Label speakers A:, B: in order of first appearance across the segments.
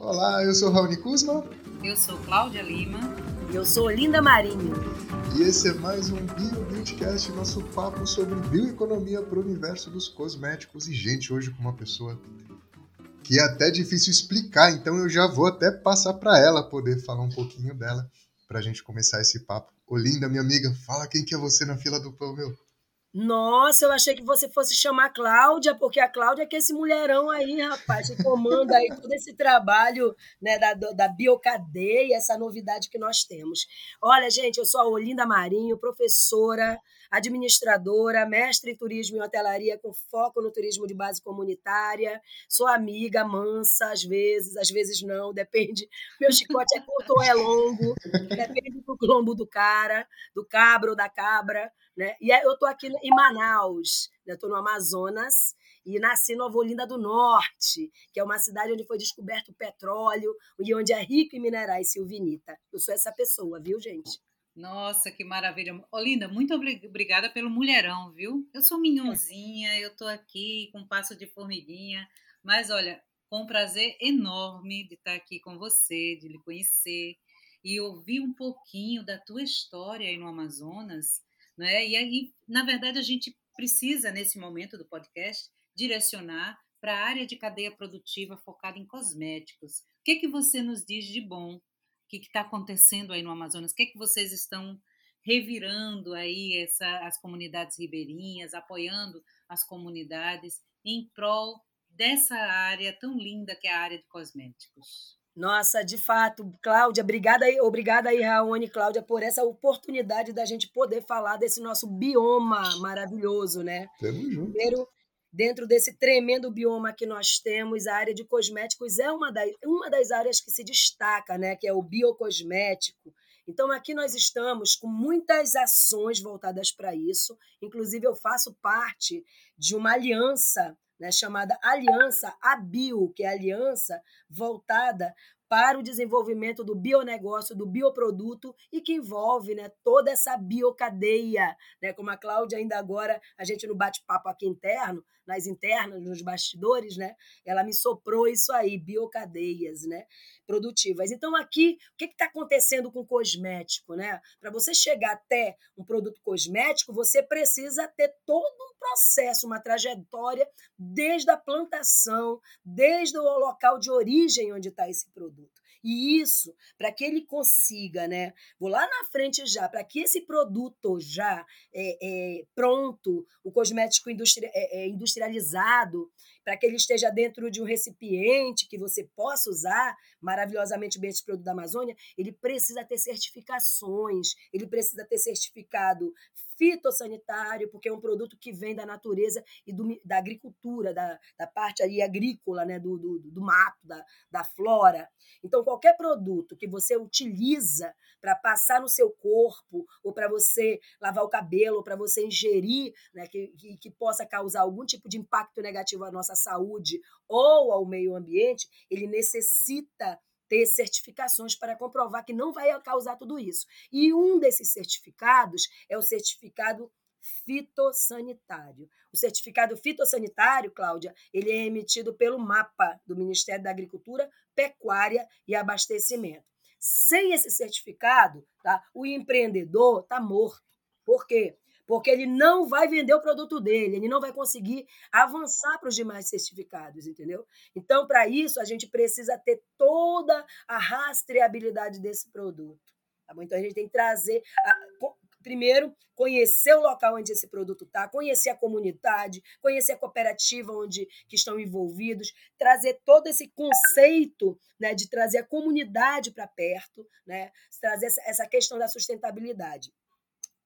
A: Olá, eu sou Raoni Kuzma.
B: Eu sou Cláudia Lima.
C: E eu sou Linda Marinho.
A: E esse é mais um Bio Beautycast, nosso papo sobre bioeconomia para o universo dos cosméticos. E, gente, hoje com uma pessoa que é até difícil explicar, então eu já vou até passar para ela poder falar um pouquinho dela para a gente começar esse papo. Ô, Linda, minha amiga, fala quem que é você na fila do pão, meu.
C: Nossa, eu achei que você fosse chamar a Cláudia, porque a Cláudia é que é esse mulherão aí, rapaz, que comanda aí todo esse trabalho né, da, da biocadeia, essa novidade que nós temos. Olha, gente, eu sou a Olinda Marinho, professora, administradora, mestre em turismo e hotelaria com foco no turismo de base comunitária. Sou amiga, mansa, às vezes, às vezes não, depende. Meu chicote é curto ou é longo, depende do lombo do cara, do cabra ou da cabra. Né? E eu estou aqui em Manaus, estou né? no Amazonas, e nasci em Nova Olinda do Norte, que é uma cidade onde foi descoberto o petróleo e onde é rico em minerais silvinita. Eu sou essa pessoa, viu, gente?
B: Nossa, que maravilha. Olinda, muito obrigada pelo mulherão, viu? Eu sou minhãozinha, eu tô aqui com passo de formiguinha, mas olha, com um prazer enorme de estar aqui com você, de lhe conhecer e ouvir um pouquinho da tua história aí no Amazonas, né? E aí, na verdade, a gente precisa nesse momento do podcast direcionar para a área de cadeia produtiva focada em cosméticos. O que que você nos diz de bom que está acontecendo aí no Amazonas? O que, é que vocês estão revirando aí essa, as comunidades ribeirinhas, apoiando as comunidades em prol dessa área tão linda que é a área de cosméticos?
C: Nossa, de fato, Cláudia, obrigada aí, obrigada aí, Raoni, Cláudia, por essa oportunidade da gente poder falar desse nosso bioma maravilhoso, né?
A: Tamo junto.
C: Primeiro, dentro desse tremendo bioma que nós temos, a área de cosméticos é uma das, uma das áreas que se destaca, né, que é o biocosmético. Então, aqui nós estamos com muitas ações voltadas para isso. Inclusive, eu faço parte de uma aliança né, chamada Aliança ABIO, que é aliança voltada para o desenvolvimento do bionegócio, do bioproduto e que envolve né, toda essa biocadeia. Né, como a Cláudia ainda agora, a gente no bate-papo aqui interno, nas internas, nos bastidores, né, ela me soprou isso aí, biocadeias né, produtivas. Então aqui, o que está acontecendo com o cosmético? Né? Para você chegar até um produto cosmético, você precisa ter todo um processo, uma trajetória desde a plantação, desde o local de origem onde está esse produto. E isso, para que ele consiga, né? Vou lá na frente já, para que esse produto já é, é, pronto, o cosmético industri é, é industrializado, para que ele esteja dentro de um recipiente que você possa usar maravilhosamente bem esse produto da Amazônia, ele precisa ter certificações, ele precisa ter certificado fitossanitário, porque é um produto que vem da natureza e do, da agricultura, da, da parte aí agrícola, né, do, do, do mato, da, da flora. Então, qualquer produto que você utiliza para passar no seu corpo, ou para você lavar o cabelo, ou para você ingerir, né, que, que, que possa causar algum tipo de impacto negativo à nossa saúde ou ao meio ambiente, ele necessita ter certificações para comprovar que não vai causar tudo isso. E um desses certificados é o certificado fitossanitário. O certificado fitossanitário, Cláudia, ele é emitido pelo MAPA do Ministério da Agricultura, Pecuária e Abastecimento. Sem esse certificado, tá, o empreendedor está morto. Por quê? Porque ele não vai vender o produto dele, ele não vai conseguir avançar para os demais certificados, entendeu? Então, para isso, a gente precisa ter toda a rastreabilidade desse produto. Tá bom? Então, a gente tem que trazer. A, primeiro, conhecer o local onde esse produto está, conhecer a comunidade, conhecer a cooperativa onde que estão envolvidos, trazer todo esse conceito né, de trazer a comunidade para perto, né, trazer essa questão da sustentabilidade.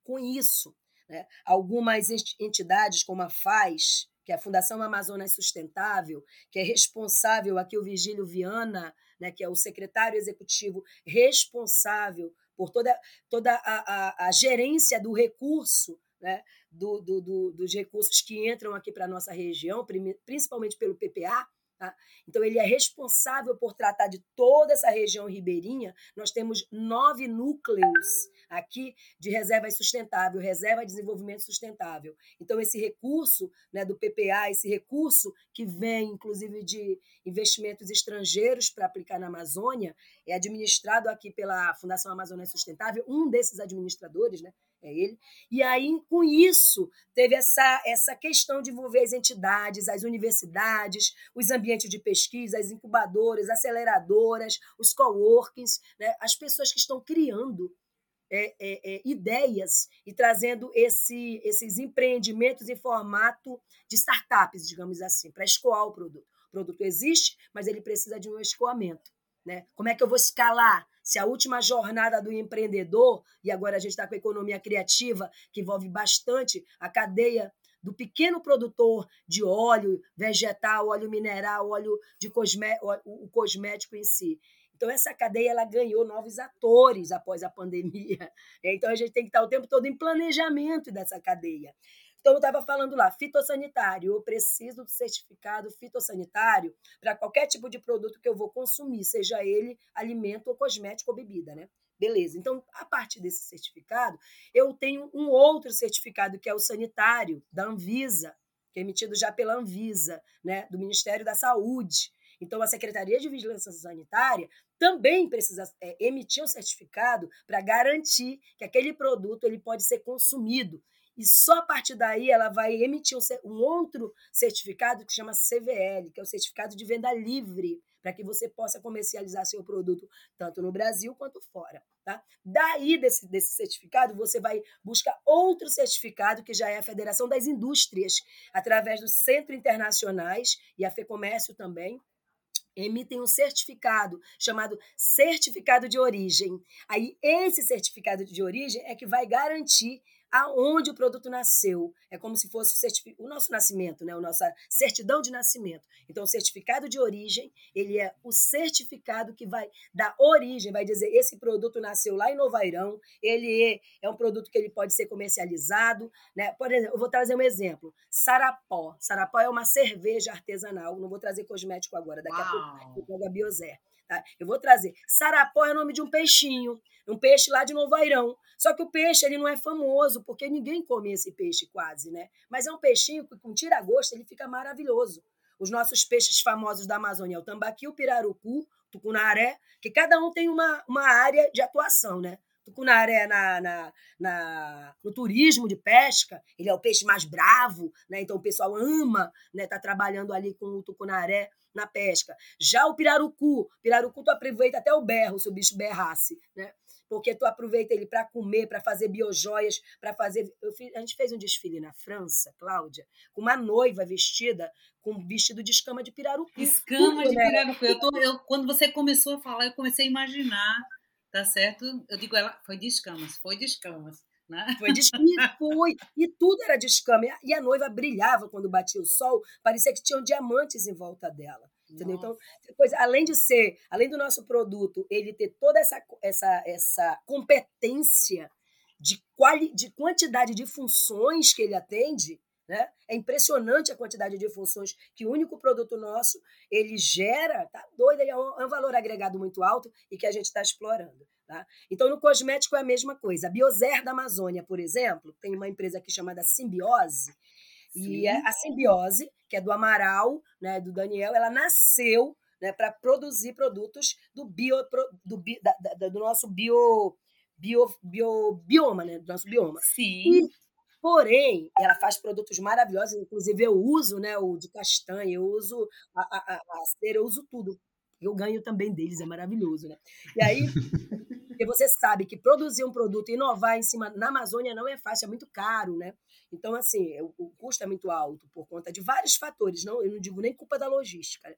C: Com isso, né? Algumas entidades, como a FAZ, que é a Fundação Amazonas Sustentável, que é responsável aqui o Vigílio Viana, né, que é o secretário executivo responsável por toda, toda a, a, a gerência do recurso, né, do, do, do, dos recursos que entram aqui para a nossa região, principalmente pelo PPA, Tá? Então, ele é responsável por tratar de toda essa região ribeirinha. Nós temos nove núcleos aqui de reserva sustentável, reserva de desenvolvimento sustentável. Então, esse recurso né, do PPA, esse recurso que vem, inclusive, de investimentos estrangeiros para aplicar na Amazônia, é administrado aqui pela Fundação Amazônia Sustentável. Um desses administradores né, é ele. E aí, com isso, teve essa, essa questão de envolver as entidades, as universidades, os ambientes de pesquisa, as incubadoras, aceleradoras, os coworkings, né, as pessoas que estão criando é, é, é, ideias e trazendo esse, esses empreendimentos em formato de startups, digamos assim, para escoar o produto. O produto existe, mas ele precisa de um escoamento. Né? Como é que eu vou escalar? Se a última jornada do empreendedor, e agora a gente está com a economia criativa, que envolve bastante a cadeia do pequeno produtor de óleo vegetal, óleo mineral, óleo de cosmé o cosmético em si. Então, essa cadeia ela ganhou novos atores após a pandemia. Então, a gente tem que estar o tempo todo em planejamento dessa cadeia. Então, eu estava falando lá, fitossanitário. Eu preciso do certificado fitossanitário para qualquer tipo de produto que eu vou consumir, seja ele alimento ou cosmético ou bebida, né? Beleza. Então, a partir desse certificado, eu tenho um outro certificado que é o sanitário da Anvisa, que é emitido já pela Anvisa, né, do Ministério da Saúde. Então, a Secretaria de Vigilância Sanitária também precisa é, emitir um certificado para garantir que aquele produto ele pode ser consumido e só a partir daí ela vai emitir um, outro certificado que chama CVL, que é o certificado de venda livre, para que você possa comercializar seu produto tanto no Brasil quanto fora. Tá? Daí, desse, desse certificado, você vai buscar outro certificado, que já é a Federação das Indústrias, através dos Centros Internacionais e a FEComércio também, emitem um certificado chamado certificado de origem. Aí esse certificado de origem é que vai garantir aonde o produto nasceu. É como se fosse o, o nosso nascimento, né? a nossa certidão de nascimento. Então, o certificado de origem, ele é o certificado que vai dar origem, vai dizer esse produto nasceu lá em Novairão, ele é, é um produto que ele pode ser comercializado. Né? Por exemplo, eu vou trazer um exemplo. Sarapó. Sarapó é uma cerveja artesanal. Não vou trazer cosmético agora, daqui Uau. a pouco eu pego a Biozer. Tá? Eu vou trazer. Sarapó é o nome de um peixinho, um peixe lá de Novairão. Só que o peixe ele não é famoso, porque ninguém come esse peixe quase, né? Mas é um peixinho que com tira-gosto ele fica maravilhoso. Os nossos peixes famosos da Amazônia, o tambaqui, o pirarucu, o tucunaré, que cada um tem uma, uma área de atuação, né? tucunaré na, na, na, no turismo de pesca, ele é o peixe mais bravo, né? então o pessoal ama né, tá trabalhando ali com o tucunaré na pesca. Já o pirarucu, pirarucu tu aproveita até o berro, se o bicho berrasse, né? Porque tu aproveita ele para comer, para fazer biojoias, para fazer. Fiz, a gente fez um desfile na França, Cláudia, com uma noiva vestida com vestido de escama de pirarucu.
B: Escama Tudo, de né? pirarucu. Eu tô, eu, quando você começou a falar, eu comecei a imaginar, tá certo? Eu digo, ela foi de escamas, foi de escamas. Né?
C: Foi de e foi. E tudo era de escama. E a noiva brilhava quando batia o sol, parecia que tinham diamantes em volta dela. Entendeu? Então, depois, além de ser, além do nosso produto, ele ter toda essa, essa, essa competência de, quali, de quantidade de funções que ele atende, né? É impressionante a quantidade de funções que o único produto nosso ele gera, tá doido, é um, é um valor agregado muito alto e que a gente está explorando. Tá? Então, no cosmético é a mesma coisa. A Biozer da Amazônia, por exemplo, tem uma empresa aqui chamada Simbiose, Sim. e é a Simbiose, que é do Amaral, né, do Daniel, ela nasceu né, para produzir produtos do, bio, do, da, da, do nosso bio, bio, bio, bioma, né, do nosso bioma.
B: Sim.
C: E, porém, ela faz produtos maravilhosos, inclusive eu uso né, o de castanha, eu uso a, a, a cera, eu uso tudo eu ganho também deles, é maravilhoso, né? E aí, porque você sabe que produzir um produto, inovar em cima na Amazônia não é fácil, é muito caro, né? Então, assim, o, o custo é muito alto por conta de vários fatores, não, eu não digo nem culpa da logística. Né?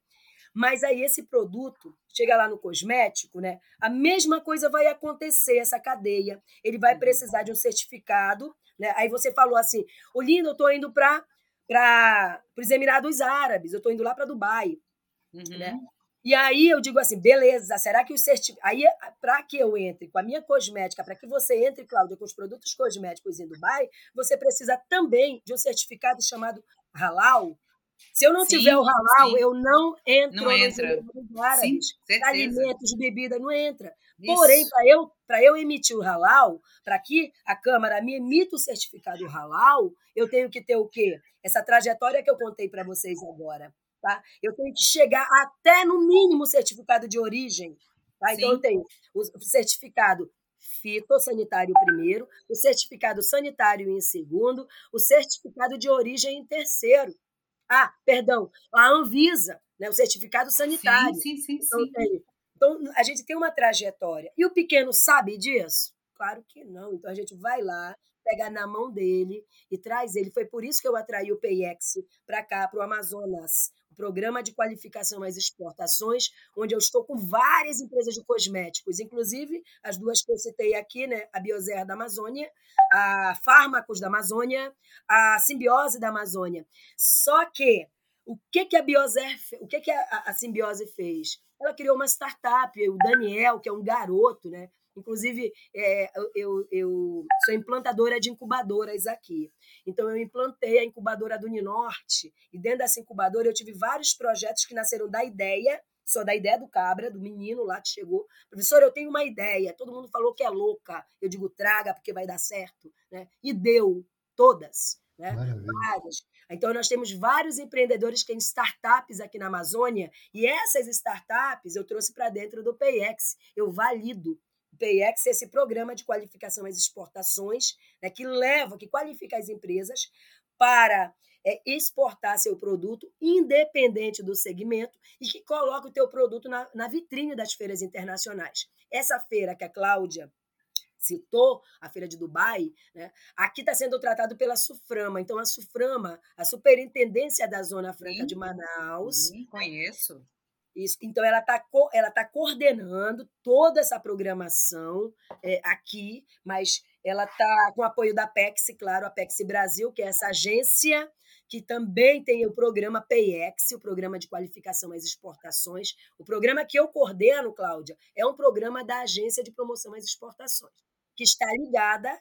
C: Mas aí esse produto chega lá no cosmético, né? A mesma coisa vai acontecer essa cadeia. Ele vai precisar de um certificado, né? Aí você falou assim: "Olinda, eu estou indo para para os Emirados Árabes, eu estou indo lá para Dubai", uhum. né? E aí eu digo assim, beleza, será que o certificado. Aí, para que eu entre com a minha cosmética, para que você entre, Cláudia, com os produtos cosméticos em Dubai, você precisa também de um certificado chamado Halal, Se eu não sim, tiver o halal, sim. eu não entro
B: não entra.
C: nos árabes. Sim, alimentos, bebida, não entra. Isso. Porém, para eu, eu emitir o halal, para que a Câmara me emita o certificado halal, eu tenho que ter o quê? Essa trajetória que eu contei para vocês agora. Tá? Eu tenho que chegar até, no mínimo, o certificado de origem. Tá? Então, eu tenho o certificado fitossanitário primeiro, o certificado sanitário em segundo, o certificado de origem em terceiro. Ah, perdão, a Anvisa, né, o certificado sanitário.
B: Sim, sim, sim.
C: Então, sim. então, a gente tem uma trajetória. E o pequeno sabe disso? Claro que não. Então, a gente vai lá, pega na mão dele e traz ele. Foi por isso que eu atraí o PEX para cá, para o Amazonas programa de qualificação às exportações, onde eu estou com várias empresas de cosméticos, inclusive as duas que eu citei aqui, né? a Biozer da Amazônia, a Fármacos da Amazônia, a Simbiose da Amazônia. Só que o que, que a Biozer, o que, que a, a Simbiose fez? Ela criou uma startup, o Daniel, que é um garoto, né? Inclusive, é, eu, eu, sou implantadora de incubadoras aqui. Então, eu implantei a incubadora do Ninorte, e dentro dessa incubadora eu tive vários projetos que nasceram da ideia, só da ideia do Cabra, do menino lá que chegou. Professor, eu tenho uma ideia. Todo mundo falou que é louca. Eu digo, traga, porque vai dar certo. Né? E deu, todas. Né? Várias. Então, nós temos vários empreendedores que têm startups aqui na Amazônia, e essas startups eu trouxe para dentro do PayEx. Eu valido PayEx é esse programa de qualificação às exportações, né, que leva, que qualifica as empresas para é, exportar seu produto, independente do segmento, e que coloca o teu produto na, na vitrine das feiras internacionais. Essa feira que a Cláudia citou, a feira de Dubai, né, aqui está sendo tratado pela Suframa. Então, a Suframa, a Superintendência da Zona Franca sim, de Manaus.
B: Sim, conheço
C: isso. Então, ela está ela tá coordenando toda essa programação é, aqui, mas ela está com apoio da PEX, claro, a PEX Brasil, que é essa agência que também tem o programa PEX, o programa de qualificação às exportações. O programa que eu coordeno, Cláudia, é um programa da Agência de Promoção às Exportações, que está ligada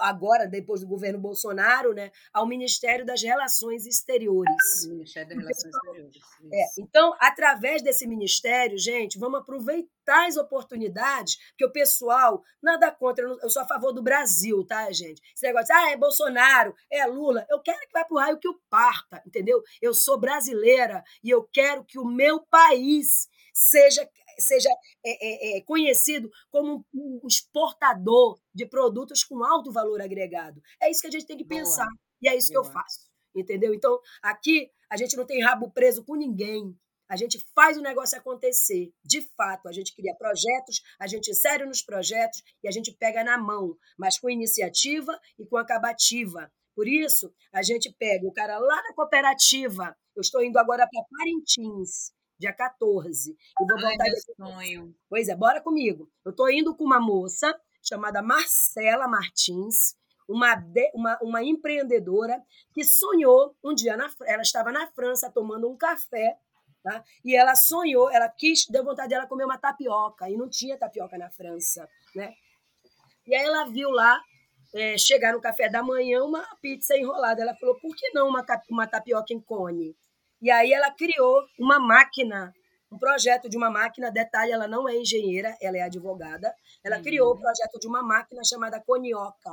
C: agora, depois do governo Bolsonaro, né, ao Ministério das Relações Exteriores.
B: Ministério das Relações então, Exteriores.
C: É, então, através desse ministério, gente, vamos aproveitar as oportunidades, porque o pessoal, nada contra, eu sou a favor do Brasil, tá, gente? Esse negócio, ah, é Bolsonaro, é Lula, eu quero que vá pro raio que o parta, entendeu? Eu sou brasileira e eu quero que o meu país seja seja é, é, é, conhecido como um exportador de produtos com alto valor agregado. É isso que a gente tem que Boa. pensar. E é isso Boa. que eu faço. Entendeu? Então, aqui a gente não tem rabo preso com ninguém. A gente faz o negócio acontecer. De fato, a gente cria projetos, a gente insere nos projetos e a gente pega na mão, mas com iniciativa e com acabativa. Por isso, a gente pega o cara lá na cooperativa. Eu estou indo agora para Parintins dia 14.
B: E vou voltar Ai, meu sonho.
C: Pois é, bora comigo. Eu tô indo com uma moça chamada Marcela Martins, uma, de, uma, uma empreendedora que sonhou um dia, na, ela estava na França tomando um café, tá? e ela sonhou, ela quis, deu vontade dela comer uma tapioca, e não tinha tapioca na França, né? E aí ela viu lá, é, chegar no café da manhã, uma pizza enrolada. Ela falou, por que não uma, uma tapioca em cone? E aí ela criou uma máquina, um projeto de uma máquina. Detalhe, ela não é engenheira, ela é advogada. Ela uhum. criou o projeto de uma máquina chamada Conioca.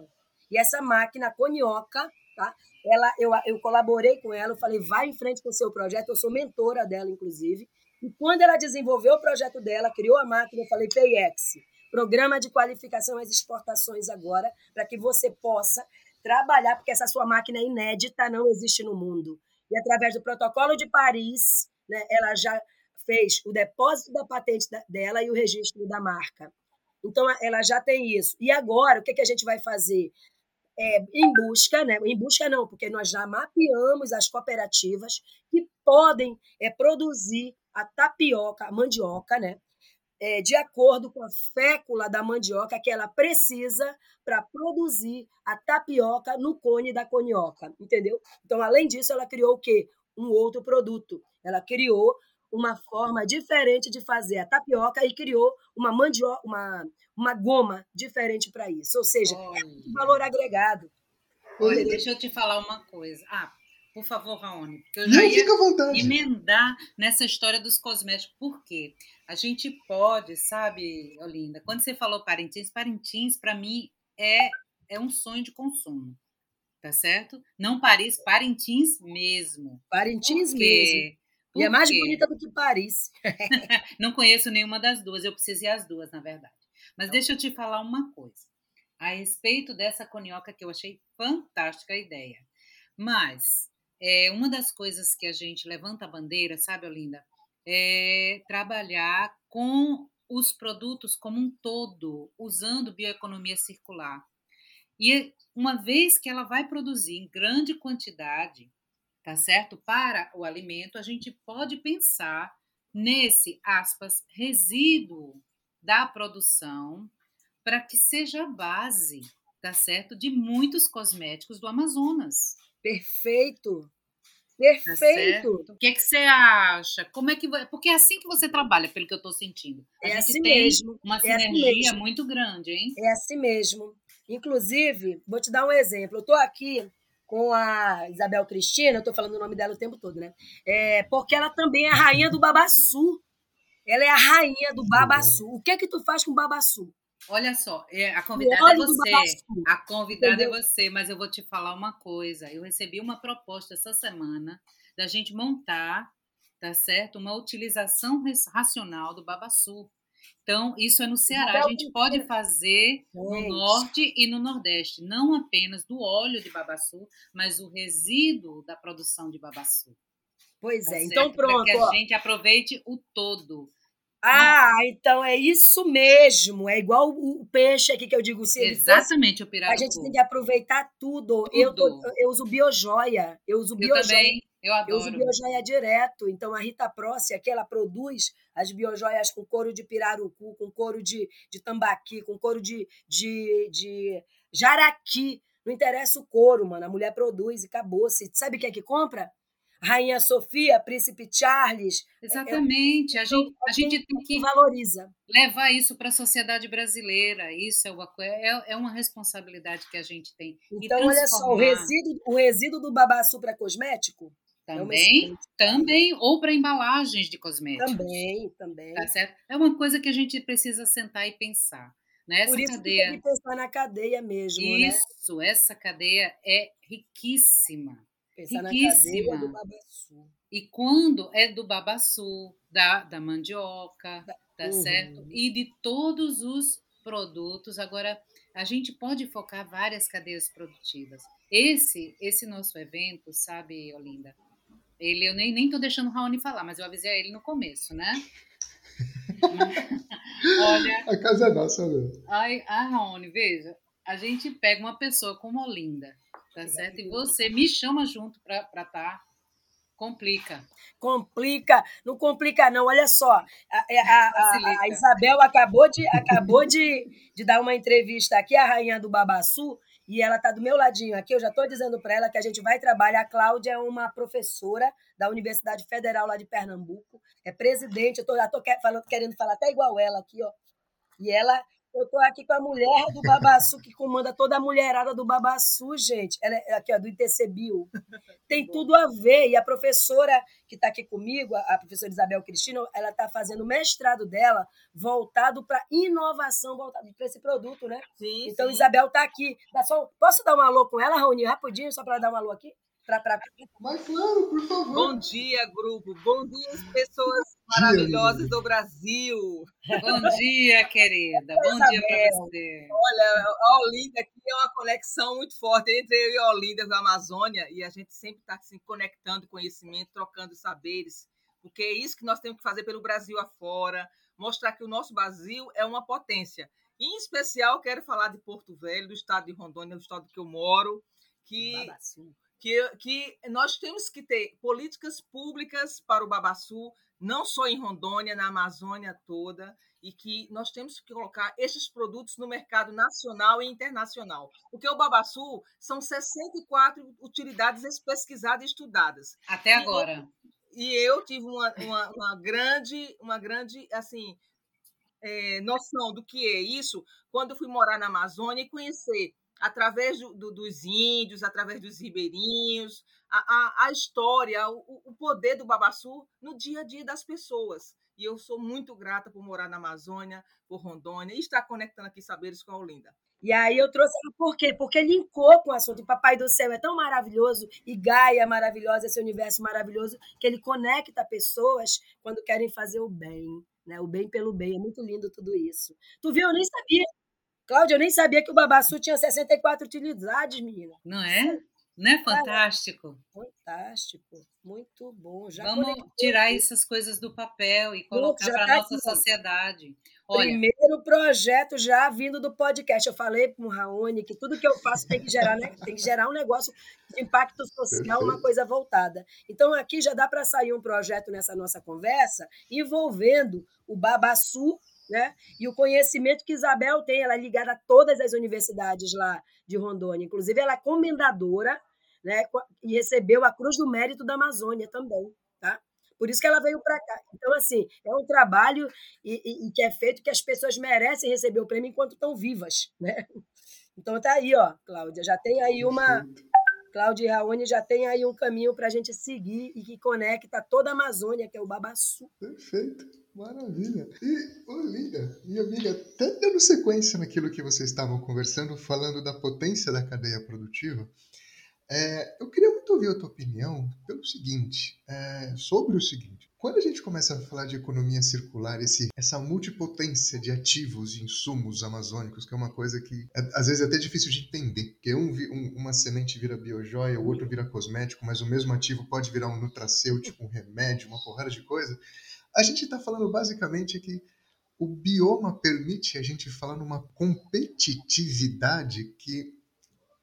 C: E essa máquina Conioca, tá? Ela, eu, eu colaborei com ela, eu falei, vai em frente com o seu projeto. Eu sou mentora dela, inclusive. E quando ela desenvolveu o projeto dela, criou a máquina, eu falei, PayEx, Programa de Qualificação às Exportações agora, para que você possa trabalhar, porque essa sua máquina é inédita, não existe no mundo e através do Protocolo de Paris, né, ela já fez o depósito da patente dela e o registro da marca. Então, ela já tem isso. E agora, o que, que a gente vai fazer? É, em busca, né? em busca não, porque nós já mapeamos as cooperativas que podem é, produzir a tapioca, a mandioca, né? É, de acordo com a fécula da mandioca que ela precisa para produzir a tapioca no cone da conioca, entendeu? Então, além disso, ela criou o quê? Um outro produto. Ela criou uma forma diferente de fazer a tapioca e criou uma mandioca, uma, uma goma diferente para isso. Ou seja, é um valor agregado.
B: Olha, deixa eu te falar uma coisa. Ah, por favor, Raoni. Porque
A: eu já Não, ia fica à vontade.
B: emendar nessa história dos cosméticos. Por quê? A gente pode, sabe, Olinda, quando você falou Parintins, Parintins, para mim, é, é um sonho de consumo. Tá certo? Não Paris, Parintins mesmo.
C: Parintins mesmo. Por e é mais bonita do que Paris.
B: Não conheço nenhuma das duas, eu preciso ir às duas, na verdade. Mas deixa eu te falar uma coisa a respeito dessa conioca que eu achei fantástica a ideia. Mas é, uma das coisas que a gente levanta a bandeira, sabe, Olinda, é trabalhar com os produtos como um todo, usando bioeconomia circular. E uma vez que ela vai produzir em grande quantidade, tá certo? Para o alimento, a gente pode pensar nesse, aspas, resíduo da produção para que seja a base, tá certo? De muitos cosméticos do Amazonas.
C: Perfeito. Perfeito.
B: Tá o que, é que você acha? Como é que porque é assim que você trabalha, pelo que eu estou sentindo. A
C: é assim mesmo.
B: Uma sinergia é assim muito grande, hein?
C: É assim mesmo. Inclusive, vou te dar um exemplo. Eu estou aqui com a Isabel Cristina, eu estou falando o nome dela o tempo todo, né? É, porque ela também é a rainha do babaçu. Ela é a rainha do babaçu. O que é que tu faz com o babaçu?
B: Olha só, é, a convidada é você. A convidada é Entendeu? é você, mas eu vou te falar uma coisa. Eu recebi uma proposta essa semana da gente montar, tá certo? Uma utilização racional do babaçu. Então, isso é no Ceará. A gente pode fazer no norte e no nordeste, não apenas do óleo de babaçu, mas o resíduo da produção de babaçu.
C: Pois tá é, então pronto.
B: Para que a gente aproveite o todo.
C: Ah, então é isso mesmo. É igual o peixe aqui que eu digo. Se
B: Exatamente, o pirarucu.
C: A gente tem que aproveitar tudo. tudo. Eu, tô, eu uso biojoia. Eu uso
B: eu
C: biojoia.
B: Também. Eu adoro.
C: Eu uso biojoia direto. Então, a Rita Prossi aqui, ela produz as biojoias com couro de pirarucu, com couro de, de tambaqui, com couro de, de, de jaraqui. Não interessa o couro, mano. A mulher produz e acabou. -se. Sabe quem é que compra? Rainha Sofia, Príncipe Charles.
B: É, é Exatamente. É, a, gente, a gente tem que
C: valoriza.
B: levar isso para a sociedade brasileira. Isso é uma, é, é uma responsabilidade que a gente tem.
C: Então, olha só, o resíduo, o resíduo do babaçu para cosmético
B: é também, é também, ou para embalagens de cosméticos.
C: Também, também.
B: Tá certo? É uma coisa que a gente precisa sentar e pensar. Né? Essa
C: Por isso
B: cadeia.
C: tem que pensar na cadeia mesmo.
B: Né? Isso,
C: né?
B: essa cadeia é riquíssima.
C: Pensar riquíssima. do babaçu.
B: E quando é do babaçu, da, da mandioca, tá uhum. certo? E de todos os produtos. Agora, a gente pode focar várias cadeias produtivas. Esse, esse nosso evento, sabe, Olinda? Ele, eu nem, nem tô deixando o Raoni falar, mas eu avisei a ele no começo, né?
A: Olha. A casa é nossa, meu.
B: Ai, a Raoni, veja, a gente pega uma pessoa como Olinda, Tá certo? E você me chama junto para estar. Tá. Complica.
C: Complica. Não complica, não. Olha só. A, a, a, a Isabel acabou, de, acabou de, de dar uma entrevista aqui, a rainha do Babaçu, e ela está do meu ladinho aqui. Eu já estou dizendo para ela que a gente vai trabalhar. A Cláudia é uma professora da Universidade Federal lá de Pernambuco, é presidente. Eu tô, já estou querendo falar até igual ela aqui, ó. E ela eu tô aqui com a mulher do Babaçu, que comanda toda a mulherada do Babaçu, gente. Ela é aqui, ó, do ITCBio. Tem tudo a ver. E a professora que está aqui comigo, a professora Isabel Cristina, ela está fazendo o mestrado dela voltado para inovação, voltado para esse produto, né?
B: Sim.
C: Então,
B: sim.
C: Isabel está aqui. Dá só, posso dar um alô com ela, Raoni, rapidinho, só para dar um alô aqui? Pra, pra...
A: Mas claro, por favor.
D: Bom dia, grupo. Bom dia, pessoas maravilhosas do Brasil.
B: Bom dia, querida. Bom dia para você.
D: Olha, a Olinda aqui é uma conexão muito forte entre eu e a Olinda da Amazônia e a gente sempre está se conectando conhecimento, trocando saberes, porque é isso que nós temos que fazer pelo Brasil afora, mostrar que o nosso Brasil é uma potência. Em especial, quero falar de Porto Velho, do estado de Rondônia, do estado que eu moro, que que, que nós temos que ter políticas públicas para o babaçu, não só em Rondônia, na Amazônia toda, e que nós temos que colocar esses produtos no mercado nacional e internacional. Porque o babaçu são 64 utilidades pesquisadas e estudadas.
B: Até agora.
D: E eu, e eu tive uma, uma, uma, grande, uma grande assim, é, noção do que é isso quando fui morar na Amazônia e conhecer através do, do, dos índios, através dos ribeirinhos, a, a, a história, o, o, poder do Babaçu no dia a dia das pessoas. E eu sou muito grata por morar na Amazônia, por Rondônia, e estar conectando aqui saberes com a Olinda.
C: E aí eu trouxe por quê? Porque linkou com o assunto. E Papai do Céu é tão maravilhoso, e Gaia é maravilhosa, esse universo maravilhoso, que ele conecta pessoas quando querem fazer o bem. Né? O bem pelo bem. É muito lindo tudo isso. Tu viu? Eu nem sabia. Cláudia, eu nem sabia que o Babassu tinha 64 utilidades, menina.
B: Não é? Não é fantástico?
C: Fantástico, muito bom. Já
B: Vamos conectou. tirar essas coisas do papel e colocar para a tá nossa aqui, sociedade.
C: Olha, Primeiro projeto já vindo do podcast. Eu falei para o Raoni que tudo que eu faço tem que gerar, né? tem que gerar um negócio de impacto social, uma coisa voltada. Então, aqui já dá para sair um projeto nessa nossa conversa envolvendo o Babaçu né? E o conhecimento que Isabel tem, ela é ligada a todas as universidades lá de Rondônia. Inclusive, ela é comendadora né? e recebeu a Cruz do Mérito da Amazônia também. Tá? Por isso que ela veio para cá. Então, assim, é um trabalho e, e, e, que é feito que as pessoas merecem receber o prêmio enquanto estão vivas. Né? Então, tá aí, ó, Cláudia. Já tem aí uma. Cláudia e Raoni já tem aí um caminho para a gente seguir e que conecta toda a Amazônia, que é o Babaçu.
A: Perfeito. Maravilha. E, Olinda, minha amiga, até dando sequência naquilo que vocês estavam conversando, falando da potência da cadeia produtiva, é, eu queria muito ouvir a tua opinião pelo seguinte, é, sobre o seguinte. Quando a gente começa a falar de economia circular, esse, essa multipotência de ativos e insumos amazônicos, que é uma coisa que é, às vezes é até difícil de entender, porque um, um, uma semente vira biojoia, o outro vira cosmético, mas o mesmo ativo pode virar um nutracêutico, um remédio, uma porrada de coisa. A gente está falando basicamente que o bioma permite a gente falar numa competitividade que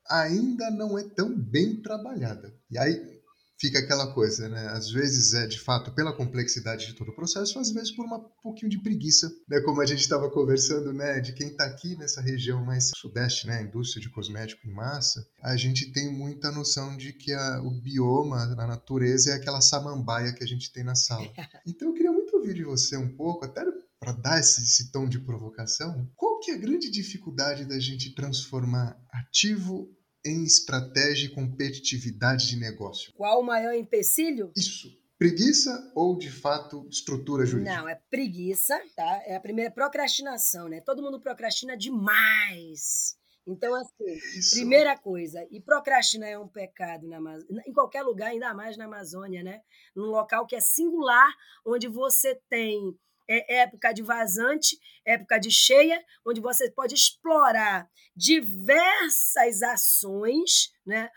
A: ainda não é tão bem trabalhada. E aí fica aquela coisa, né? Às vezes é de fato pela complexidade de todo o processo, às vezes por um pouquinho de preguiça, né? Como a gente estava conversando, né? De quem está aqui nessa região mais sudeste, né? Indústria de cosmético em massa, a gente tem muita noção de que a, o bioma, a natureza é aquela samambaia que a gente tem na sala. Então eu queria ouvir de você um pouco, até para dar esse, esse, tom de provocação, qual que é a grande dificuldade da gente transformar ativo em estratégia e competitividade de negócio?
C: Qual o maior empecilho?
A: Isso. Preguiça ou, de fato, estrutura jurídica?
C: Não, é preguiça, tá? É a primeira procrastinação, né? Todo mundo procrastina demais. Então, assim, Isso. primeira coisa, e procrastinar é um pecado na em qualquer lugar, ainda mais na Amazônia, né? Num local que é singular, onde você tem é, época de vazante, época de cheia, onde você pode explorar diversas ações né,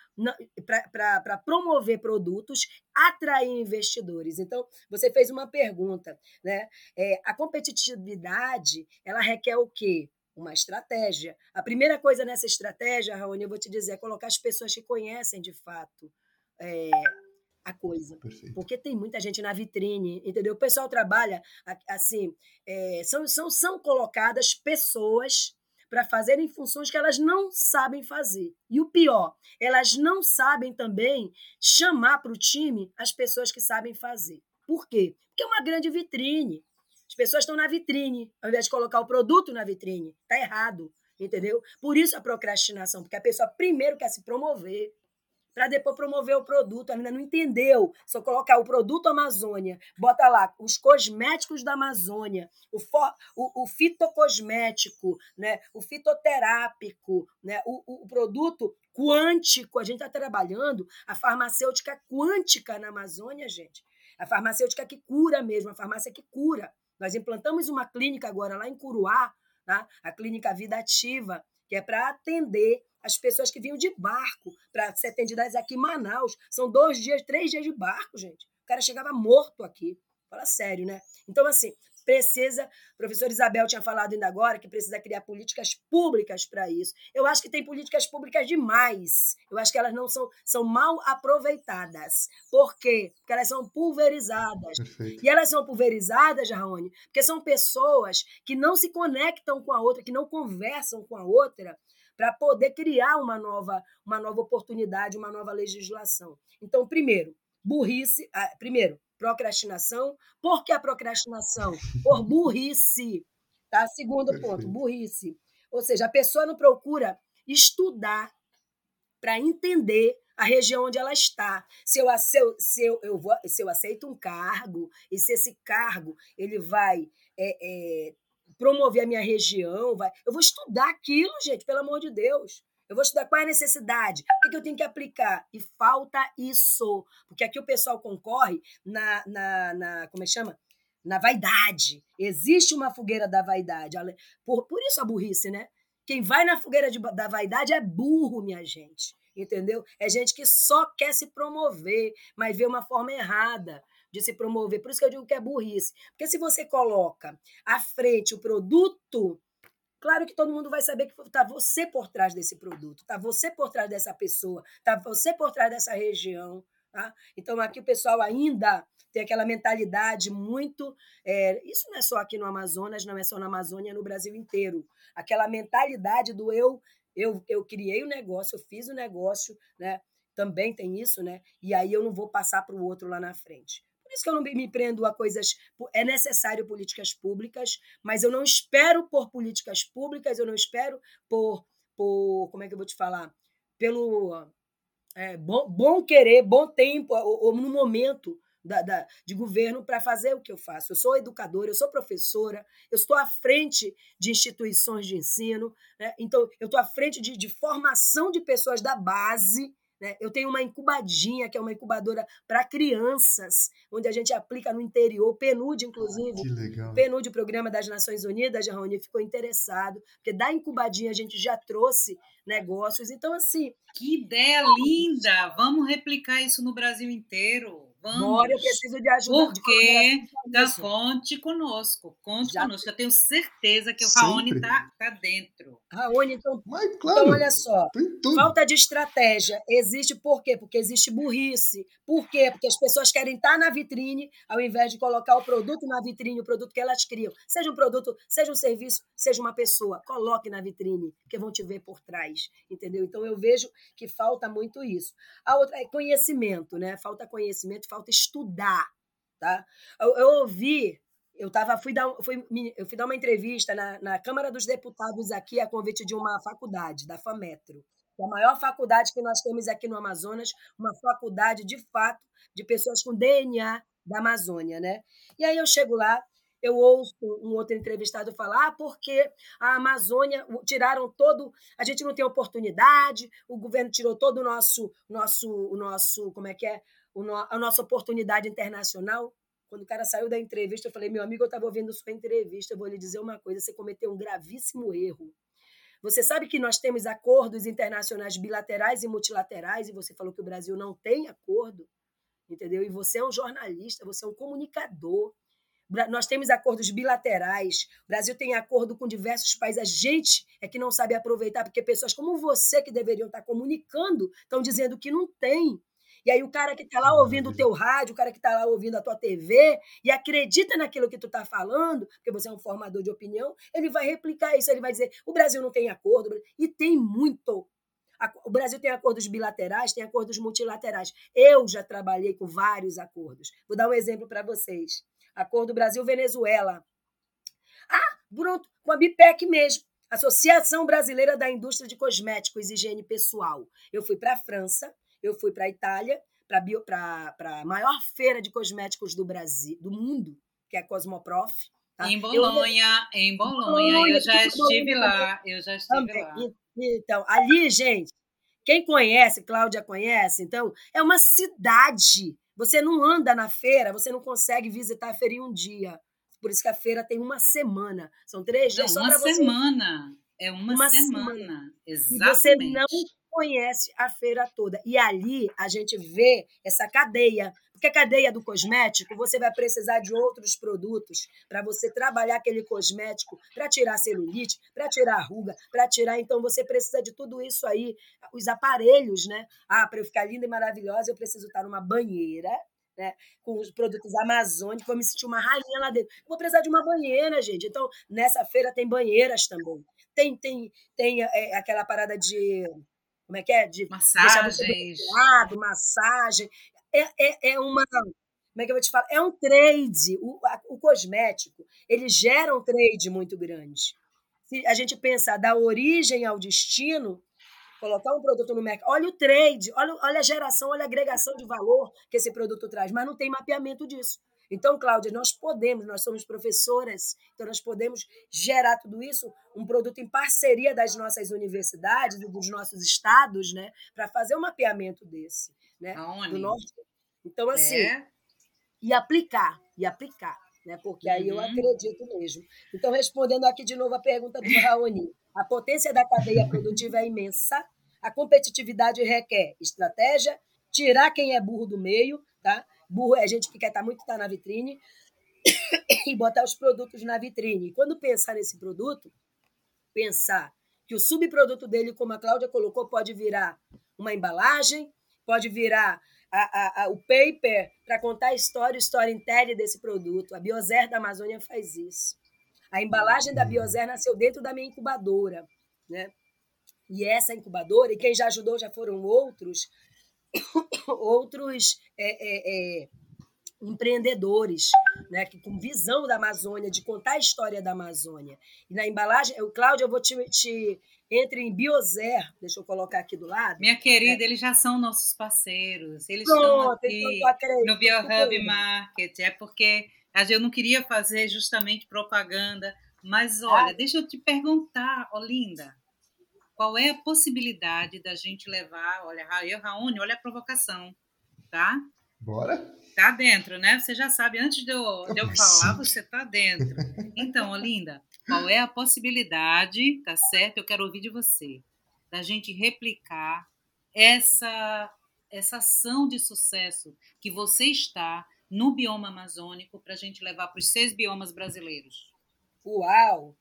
C: para promover produtos, atrair investidores. Então, você fez uma pergunta. Né? É, a competitividade ela requer o quê? uma estratégia. A primeira coisa nessa estratégia, Raoni, eu vou te dizer, é colocar as pessoas que conhecem de fato é, a coisa. Perfeito. Porque tem muita gente na vitrine, entendeu? O pessoal trabalha assim, é, são, são, são colocadas pessoas para fazerem funções que elas não sabem fazer. E o pior, elas não sabem também chamar para o time as pessoas que sabem fazer. Por quê? Porque é uma grande vitrine. As pessoas estão na vitrine, ao invés de colocar o produto na vitrine. Está errado, entendeu? Por isso a procrastinação, porque a pessoa primeiro quer se promover, para depois promover o produto. Ainda não entendeu. Eu colocar o produto Amazônia, bota lá os cosméticos da Amazônia, o, o, o fitocosmético, né? o fitoterápico, né? o, o produto quântico. A gente está trabalhando a farmacêutica quântica na Amazônia, gente. A farmacêutica que cura mesmo, a farmácia que cura. Nós implantamos uma clínica agora lá em Curuá, tá? a Clínica Vida Ativa, que é para atender as pessoas que vinham de barco para ser atendidas aqui em Manaus. São dois dias, três dias de barco, gente. O cara chegava morto aqui. Fala sério, né? Então, assim, precisa, a professora Isabel tinha falado ainda agora que precisa criar políticas públicas para isso. Eu acho que tem políticas públicas demais. Eu acho que elas não são, são mal aproveitadas. Por quê? Porque elas são pulverizadas. Perfeito. E elas são pulverizadas, Raoni, porque são pessoas que não se conectam com a outra, que não conversam com a outra para poder criar uma nova, uma nova oportunidade, uma nova legislação. Então, primeiro, burrice, ah, primeiro, procrastinação. Por que a procrastinação? Por burrice. Tá? Segundo ponto, burrice. Ou seja, a pessoa não procura estudar para entender a região onde ela está. Se eu, se, eu, se, eu, eu vou, se eu aceito um cargo e se esse cargo ele vai é, é, promover a minha região, vai, eu vou estudar aquilo, gente, pelo amor de Deus. Eu vou estudar qual é a necessidade, o que, que eu tenho que aplicar. E falta isso. Porque aqui o pessoal concorre na, na, na como é que chama? Na vaidade. Existe uma fogueira da vaidade. Por, por isso a burrice, né? Quem vai na fogueira de, da vaidade é burro, minha gente entendeu? É gente que só quer se promover, mas vê uma forma errada de se promover. Por isso que eu digo que é burrice. Porque se você coloca à frente o produto, claro que todo mundo vai saber que está você por trás desse produto, está você por trás dessa pessoa, está você por trás dessa região. Tá? Então, aqui o pessoal ainda tem aquela mentalidade muito. É, isso não é só aqui no Amazonas, não é só na Amazônia, é no Brasil inteiro. Aquela mentalidade do eu eu, eu criei o negócio, eu fiz o negócio, né? Também tem isso, né? E aí eu não vou passar para o outro lá na frente. Isso que eu não me prendo a coisas. É necessário políticas públicas, mas eu não espero por políticas públicas, eu não espero por. por como é que eu vou te falar? Pelo é, bom, bom querer, bom tempo, ou, ou no momento da, da, de governo para fazer o que eu faço. Eu sou educadora, eu sou professora, eu estou à frente de instituições de ensino, né? então eu estou à frente de, de formação de pessoas da base né? Eu tenho uma incubadinha, que é uma incubadora para crianças, onde a gente aplica no interior, PNUD, inclusive.
A: Que legal.
C: PNUD, o Programa das Nações Unidas, a Raoni ficou interessado, porque da incubadinha a gente já trouxe negócios. Então, assim.
B: Que ideia linda! Vamos replicar isso no Brasil inteiro. Vamos.
C: Eu preciso de ajuda.
B: Porque da conte conosco. Conte Já conosco. Eu tenho certeza que o Raoni está tá dentro.
C: Raoni, então,
A: Mas, claro,
C: então olha só. Falta de estratégia. Existe por quê? Porque existe burrice. Por quê? Porque as pessoas querem estar na vitrine ao invés de colocar o produto na vitrine, o produto que elas criam. Seja um produto, seja um serviço, seja uma pessoa. Coloque na vitrine, porque vão te ver por trás. Entendeu? Então eu vejo que falta muito isso. A outra é conhecimento, né? Falta conhecimento, falta estudar, tá? Eu, eu ouvi, eu tava, fui dar, fui, eu fui dar uma entrevista na, na Câmara dos Deputados aqui a convite de uma faculdade, da FAMetro, é a maior faculdade que nós temos aqui no Amazonas, uma faculdade de fato de pessoas com DNA da Amazônia, né? E aí eu chego lá, eu ouço um outro entrevistado falar, ah, porque a Amazônia tiraram todo, a gente não tem oportunidade, o governo tirou todo o nosso, nosso, o nosso, como é que é, a nossa oportunidade internacional. Quando o cara saiu da entrevista, eu falei: meu amigo, eu estava ouvindo sua entrevista, eu vou lhe dizer uma coisa: você cometeu um gravíssimo erro. Você sabe que nós temos acordos internacionais bilaterais e multilaterais, e você falou que o Brasil não tem acordo, entendeu? E você é um jornalista, você é um comunicador. Nós temos acordos bilaterais, o Brasil tem acordo com diversos países. A gente é que não sabe aproveitar, porque pessoas como você, que deveriam estar comunicando, estão dizendo que não tem. E aí o cara que está lá ouvindo o teu rádio, o cara que está lá ouvindo a tua TV e acredita naquilo que tu está falando, porque você é um formador de opinião, ele vai replicar isso, ele vai dizer: o Brasil não tem acordo, e tem muito. O Brasil tem acordos bilaterais, tem acordos multilaterais. Eu já trabalhei com vários acordos. Vou dar um exemplo para vocês. Acordo Brasil-Venezuela. Ah, pronto, com a BIPEC mesmo. Associação Brasileira da Indústria de Cosméticos e Higiene Pessoal. Eu fui para a França, eu fui para a Itália, para a maior feira de cosméticos do Brasil, do mundo, que é a Cosmoprof.
B: Tá? Em Bolonha, eu, em Bolonha, Bolonha, eu já estive lá, eu já estive também. lá.
C: Então, ali, gente, quem conhece, Cláudia conhece, então, é uma cidade. Você não anda na feira, você não consegue visitar a feira em um dia. Por isso que a feira tem uma semana. São três dias
B: não,
C: só
B: para
C: você.
B: Uma semana. É uma, uma semana. semana. Exatamente.
C: E você não conhece a feira toda. E ali a gente vê essa cadeia. Porque a cadeia do cosmético, você vai precisar de outros produtos para você trabalhar aquele cosmético, para tirar celulite, para tirar ruga, para tirar. Então você precisa de tudo isso aí, os aparelhos, né? Ah, para eu ficar linda e maravilhosa, eu preciso estar numa banheira, né, com os produtos amazônicos, vou me sentir uma rainha lá dentro. Vou precisar de uma banheira, gente. Então, nessa feira tem banheiras também. Tem, tem, tem é, aquela parada de como é que é? De
B: Massagens.
C: Lado, massagem. É, é, é uma. Como é que eu vou te falar? É um trade. O, a, o cosmético, ele gera um trade muito grande. Se a gente pensar da origem ao destino, colocar um produto no mercado. Olha o trade, olha, olha a geração, olha a agregação de valor que esse produto traz, mas não tem mapeamento disso. Então, Cláudia, nós podemos, nós somos professoras, então nós podemos gerar tudo isso, um produto em parceria das nossas universidades dos nossos estados, né, para fazer um mapeamento desse, né,
B: Aonde?
C: do norte. Então, assim,
B: É.
C: e aplicar, e aplicar, né, porque aí eu
B: Uhum.
C: acredito mesmo. Então, respondendo aqui de novo a pergunta do Raoni, a potência da cadeia produtiva é imensa, a competitividade requer estratégia, tirar quem é burro do meio, tá? Burro é gente que quer estar muito tá na vitrine e botar os produtos na vitrine. E quando pensar nesse produto, pensar que o subproduto dele, como a Cláudia colocou, pode virar uma embalagem, pode virar a, a, a, o paper para contar a história, o storytelling desse produto. A Biozer da Amazônia faz isso. A embalagem da Biozer nasceu dentro da minha incubadora, né? E essa incubadora, e quem já ajudou já foram outros, outros é, é, é, empreendedores, né, que, com visão da Amazônia, de contar a história da Amazônia. E na embalagem, eu, Cláudia, eu vou te, te entre em Biozer, deixa eu colocar aqui do lado.
B: Minha querida, eles já são nossos parceiros. Eles
C: Pronto,
B: estão
C: então
B: aqui
C: acredita,
B: no BioHub. Market. É porque eu não queria fazer justamente propaganda. Mas olha, deixa eu te perguntar, Olinda. Qual é a possibilidade da gente levar? Olha, Ra- eu, Raoni, olha a provocação, tá?
A: Bora?
B: Tá dentro, né? Você já sabe, antes de eu, de eu falar, você tá dentro. Então, Olinda, qual é a possibilidade, tá certo? Eu quero ouvir de você, da gente replicar essa, essa ação de sucesso que você está no bioma amazônico para a gente levar para os seis biomas brasileiros.
C: Uau!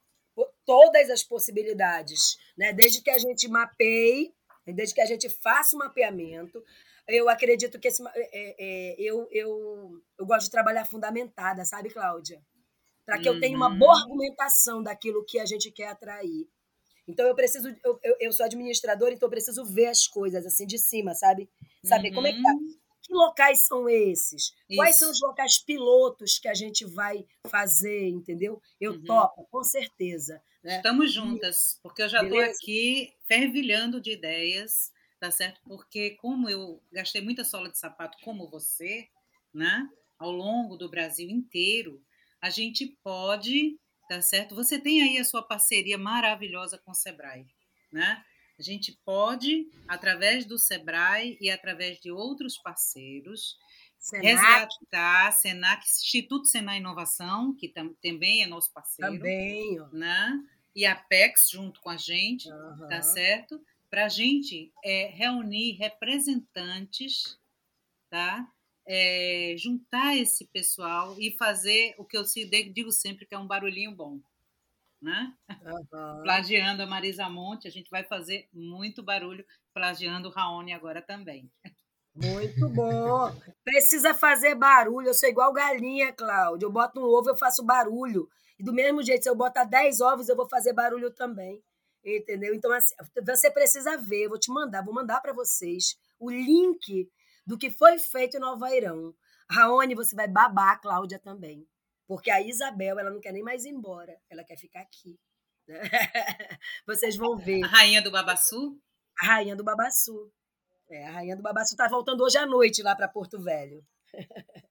C: Todas as possibilidades, né? Desde que a gente mapeie, desde que a gente faça o mapeamento. Eu acredito que esse, ma- é, é, eu, eu, eu gosto de trabalhar fundamentada, sabe, Cláudia? Para que eu tenha uma
B: Uhum.
C: boa argumentação daquilo que a gente quer atrair. Então eu preciso, eu, eu, eu sou administradora, então eu preciso ver as coisas assim de cima, sabe? Saber como é que tá. Que locais são esses? Quais são
B: Isso.
C: os locais pilotos que a gente vai fazer, entendeu? Eu
B: Uhum.
C: topo, com certeza. Né?
B: Estamos juntas, porque eu já estou aqui fervilhando de ideias, tá certo? Porque como eu gastei muita sola de sapato como você, né? Ao longo do Brasil inteiro, a gente pode, tá certo? Você tem aí a sua parceria maravilhosa com o Sebrae, né? A gente pode, através do Sebrae e através de outros parceiros,
C: Senac
B: resgatar Senac, Instituto Senai Inovação, que tam- também é nosso parceiro,
C: também.
B: Né? E a Apex junto com a gente,
C: Aham.
B: tá certo? Para a gente é, reunir representantes, tá? É, juntar esse pessoal e fazer o que eu digo sempre que é um barulhinho bom, né?
C: Aham.
B: Plagiando a Marisa Monte, a gente vai fazer muito barulho plagiando o Raoni agora também.
C: Muito bom. Precisa fazer barulho. Eu sou igual galinha, Cláudia. Eu boto um ovo, eu faço barulho. E do mesmo jeito, se eu botar 10 ovos, eu vou fazer barulho também. Entendeu? Então, assim, você precisa ver. Eu vou te mandar, vou mandar para vocês o link do que foi feito em Nova Irão. Raoni, você vai babar a Cláudia também. Porque a Isabel, ela não quer nem mais ir embora. Ela quer ficar aqui. né? Vocês vão ver.
B: A rainha do Babaçu,
C: A rainha do Babaçu. É, a rainha do Babaçu está voltando hoje à noite lá para Porto Velho.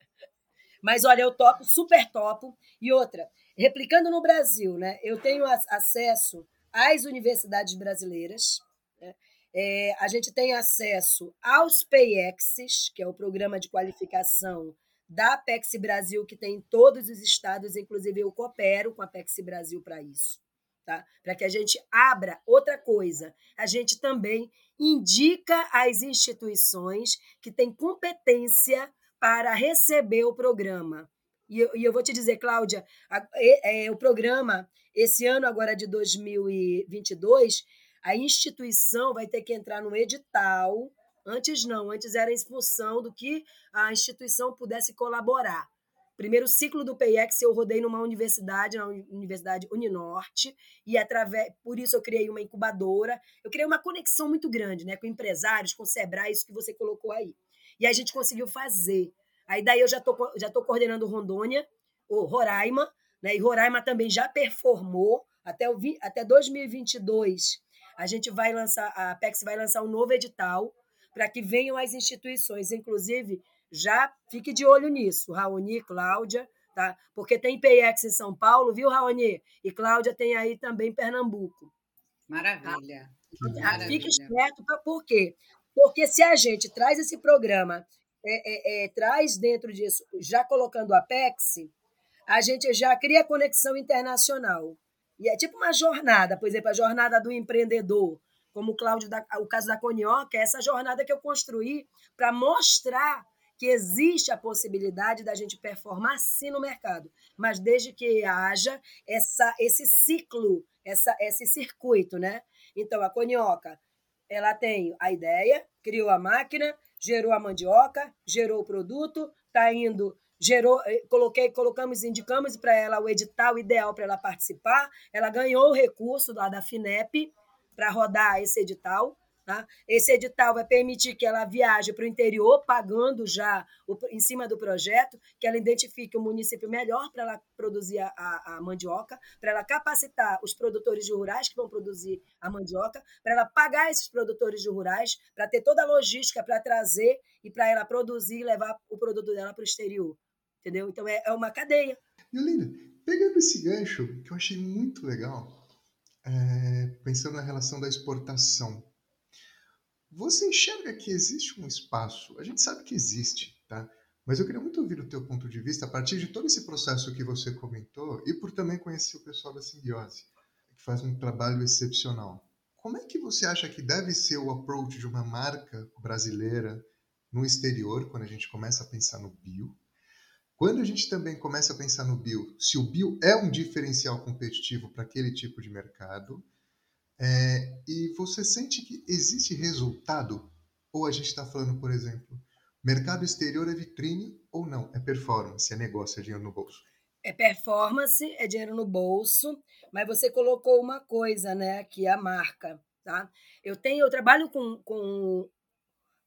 C: Mas olha, eu topo, super topo. E outra, replicando no Brasil, né? Eu tenho ac- acesso às universidades brasileiras. né? É, a gente tem acesso aos PayExes, que é o programa de qualificação da Apex Brasil, que tem em todos os estados, inclusive eu coopero com a Apex Brasil para isso. Tá? Para que a gente abra outra coisa. A gente também indica as instituições que têm competência para receber o programa. E eu, e eu vou te dizer, Cláudia, a- é- é, o programa, esse ano agora de 2022, a instituição vai ter que entrar no edital. Antes não, antes era em função do que a instituição pudesse colaborar. Primeiro ciclo do PIEX eu rodei numa universidade, na Uni- Universidade Uninorte, e através, por isso eu criei uma incubadora. Eu criei uma conexão muito grande, né, com empresários, com o Sebrae, isso que você colocou aí. E a gente conseguiu fazer. Aí daí eu já tô já tô coordenando Rondônia, ou Roraima, né? E Roraima também já performou até o até 2022. a gente vai lançar, a Apex vai lançar um novo edital para que venham as instituições, inclusive já fique de olho nisso, Raoni, Cláudia, tá? Porque tem PX em São Paulo, viu, Raoni? E Cláudia tem aí também Pernambuco.
B: Maravilha.
C: Tá? Maravilha. Fique esperto, por quê? Porque se a gente traz esse programa, é, é, é, traz dentro disso, já colocando a Apex, a gente já cria conexão internacional. E é tipo uma jornada, por exemplo, a jornada do empreendedor, como o Cláudio, da, o caso da Conioca, é essa jornada que eu construí para mostrar que existe a possibilidade da gente performar sim no mercado, mas desde que haja essa, esse ciclo, essa, esse circuito, né? Então, a Conioca, ela tem a ideia, criou a máquina, gerou a mandioca, gerou o produto, está indo gerou, eh, coloquei, colocamos, indicamos para ela o edital ideal para ela participar. Ela ganhou o recurso lá da FINEP para rodar esse edital. Tá? Esse edital vai permitir que ela viaje para o interior, pagando já o, em cima do projeto, que ela identifique o município melhor para ela produzir a, a mandioca, para ela capacitar os produtores de rurais que vão produzir a mandioca, para ela pagar esses produtores de rurais, para ter toda a logística para trazer e para ela produzir e levar o produto dela para o exterior. Entendeu? Então é, é uma cadeia.
A: Yolanda, pegando esse gancho, que eu achei muito legal, é, pensando na relação da exportação você enxerga que existe um espaço? A gente sabe que existe, tá? Mas eu queria muito ouvir o teu ponto de vista a partir de todo esse processo que você comentou e por também conhecer o pessoal da Simbiose, que faz um trabalho excepcional. Como é que você acha que deve ser o approach de uma marca brasileira no exterior, quando a gente começa a pensar no bio? Quando a gente também começa a pensar no bio, se o bio é um diferencial competitivo para aquele tipo de mercado, é, e você sente que existe resultado? Ou a gente está falando, por exemplo, mercado exterior é vitrine ou não? É performance, é negócio, é dinheiro no bolso?
C: É performance, é dinheiro no bolso, mas você colocou uma coisa, né, que é a marca, tá? Eu tenho, eu trabalho com, com,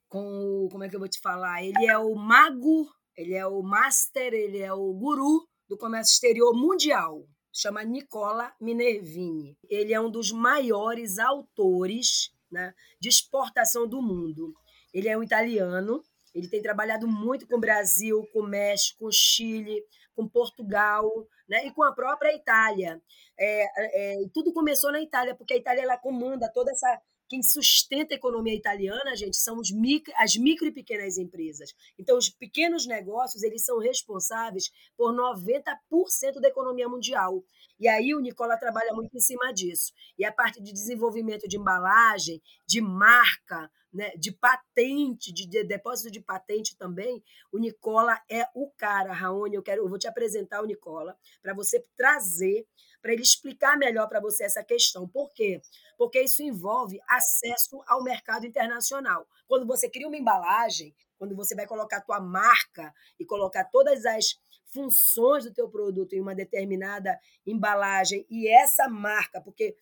C: com, como é que eu vou te falar? Ele é o mago, ele é o master, ele é o guru do comércio exterior mundial, chama Nicola Minervini. Ele é um dos maiores autores né, de exportação do mundo. Ele é um italiano, ele tem trabalhado muito com o Brasil, com o México, com o Chile, com Portugal né, e com a própria Itália. É, é, tudo começou na Itália, porque a Itália ela comanda toda essa quem sustenta a economia italiana, gente, são os micro, as micro e pequenas empresas. Então, os pequenos negócios, eles são responsáveis por 90% da economia mundial. E aí o Nicola trabalha muito em cima disso. E a parte de desenvolvimento de embalagem, de marca, né, de patente, de, de, depósito de patente também, o Nicola é o cara, Raoni, eu quero, eu vou te apresentar o Nicola para você trazer, para ele explicar melhor para você essa questão. Por quê? Porque isso envolve acesso ao mercado internacional. Quando você cria uma embalagem, quando você vai colocar a tua marca e colocar todas as funções do teu produto em uma determinada embalagem e essa marca, porque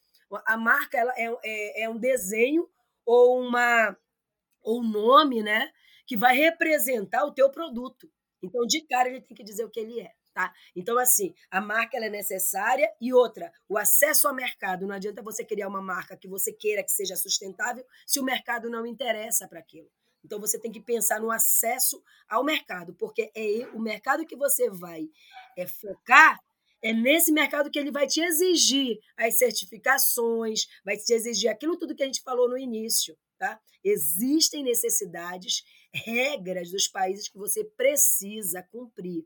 C: a marca ela é, é, é um desenho ou uma ou um nome, né, que vai representar o teu produto. Então, de cara, ele tem que dizer o que ele é. Tá? Então, assim, a marca é necessária e outra, o acesso ao mercado. Não adianta você criar uma marca que você queira que seja sustentável se o mercado não interessa para aquilo. Então, você tem que pensar no acesso ao mercado, porque é o mercado que você vai é, focar é nesse mercado que ele vai te exigir as certificações, vai te exigir aquilo tudo que a gente falou no início. Tá? Existem necessidades, regras dos países que você precisa cumprir.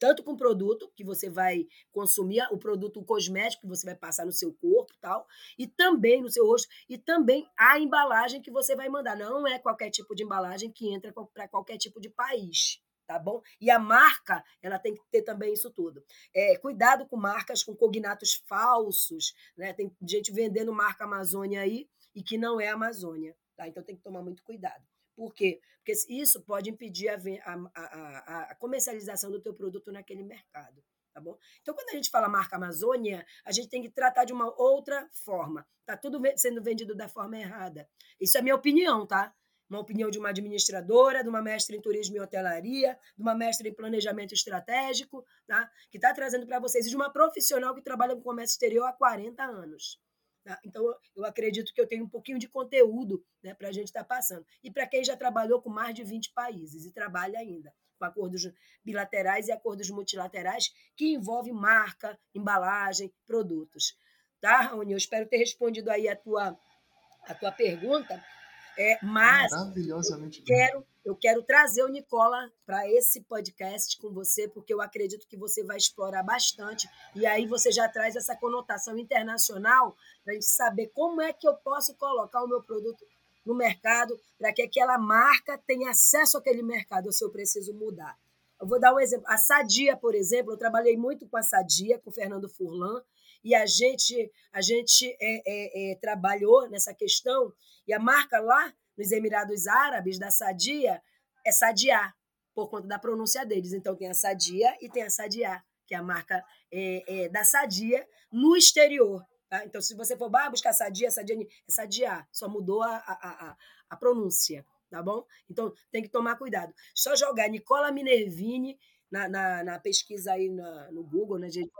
C: Tanto com o produto que você vai consumir, o produto cosmético que você vai passar no seu corpo tal, e também no seu rosto, e também a embalagem que você vai mandar. Não é qualquer tipo de embalagem que entra para qualquer tipo de país tá bom? E a marca, ela tem que ter também isso tudo. É, cuidado com marcas com cognatos falsos, né? Tem gente vendendo marca Amazônia aí e que não é Amazônia, tá? Então tem que tomar muito cuidado. Por quê? Porque isso pode impedir a, a, a, a comercialização do teu produto naquele mercado. Tá bom? Então, quando a gente fala marca Amazônia, a gente tem que tratar de uma outra forma. Tá tudo sendo vendido da forma errada. Isso é minha opinião, tá? uma opinião de uma administradora, de uma mestre em turismo e hotelaria, de uma mestre em planejamento estratégico, tá? que está trazendo para vocês, e de uma profissional que trabalha com comércio exterior há 40 anos. Tá? Então, eu acredito que eu tenho um pouquinho de conteúdo né, para a gente estar tá passando. E para quem já trabalhou com mais de 20 países e trabalha ainda com acordos bilaterais e acordos multilaterais que envolvem marca, embalagem, produtos. Tá, Raoni? Eu espero ter respondido aí a tua, a tua pergunta. É, mas
A: Maravilhosamente
C: eu quero, eu quero trazer o Nicola para esse podcast com você, porque eu acredito que você vai explorar bastante. E aí você já traz essa conotação internacional para a gente saber como é que eu posso colocar o meu produto no mercado para que aquela marca tenha acesso àquele mercado, se eu preciso mudar. Eu vou dar um exemplo. A Sadia, por exemplo, eu trabalhei muito com a Sadia, com o Fernando Furlan, e a gente, a gente é, é, é, trabalhou nessa questão, e a marca lá nos Emirados Árabes, da Sadia, é Sadia, por conta da pronúncia deles. Então tem a Sadia e tem a Sadia, que é a marca é, é, da Sadia no exterior. Tá? Então, se você for buscar Sadia, Sadia, é Sadia, só mudou a, a, a, a pronúncia, tá bom? Então, tem que tomar cuidado. Só jogar Nicola Minervini na, na, na pesquisa aí na, no Google, né, gente?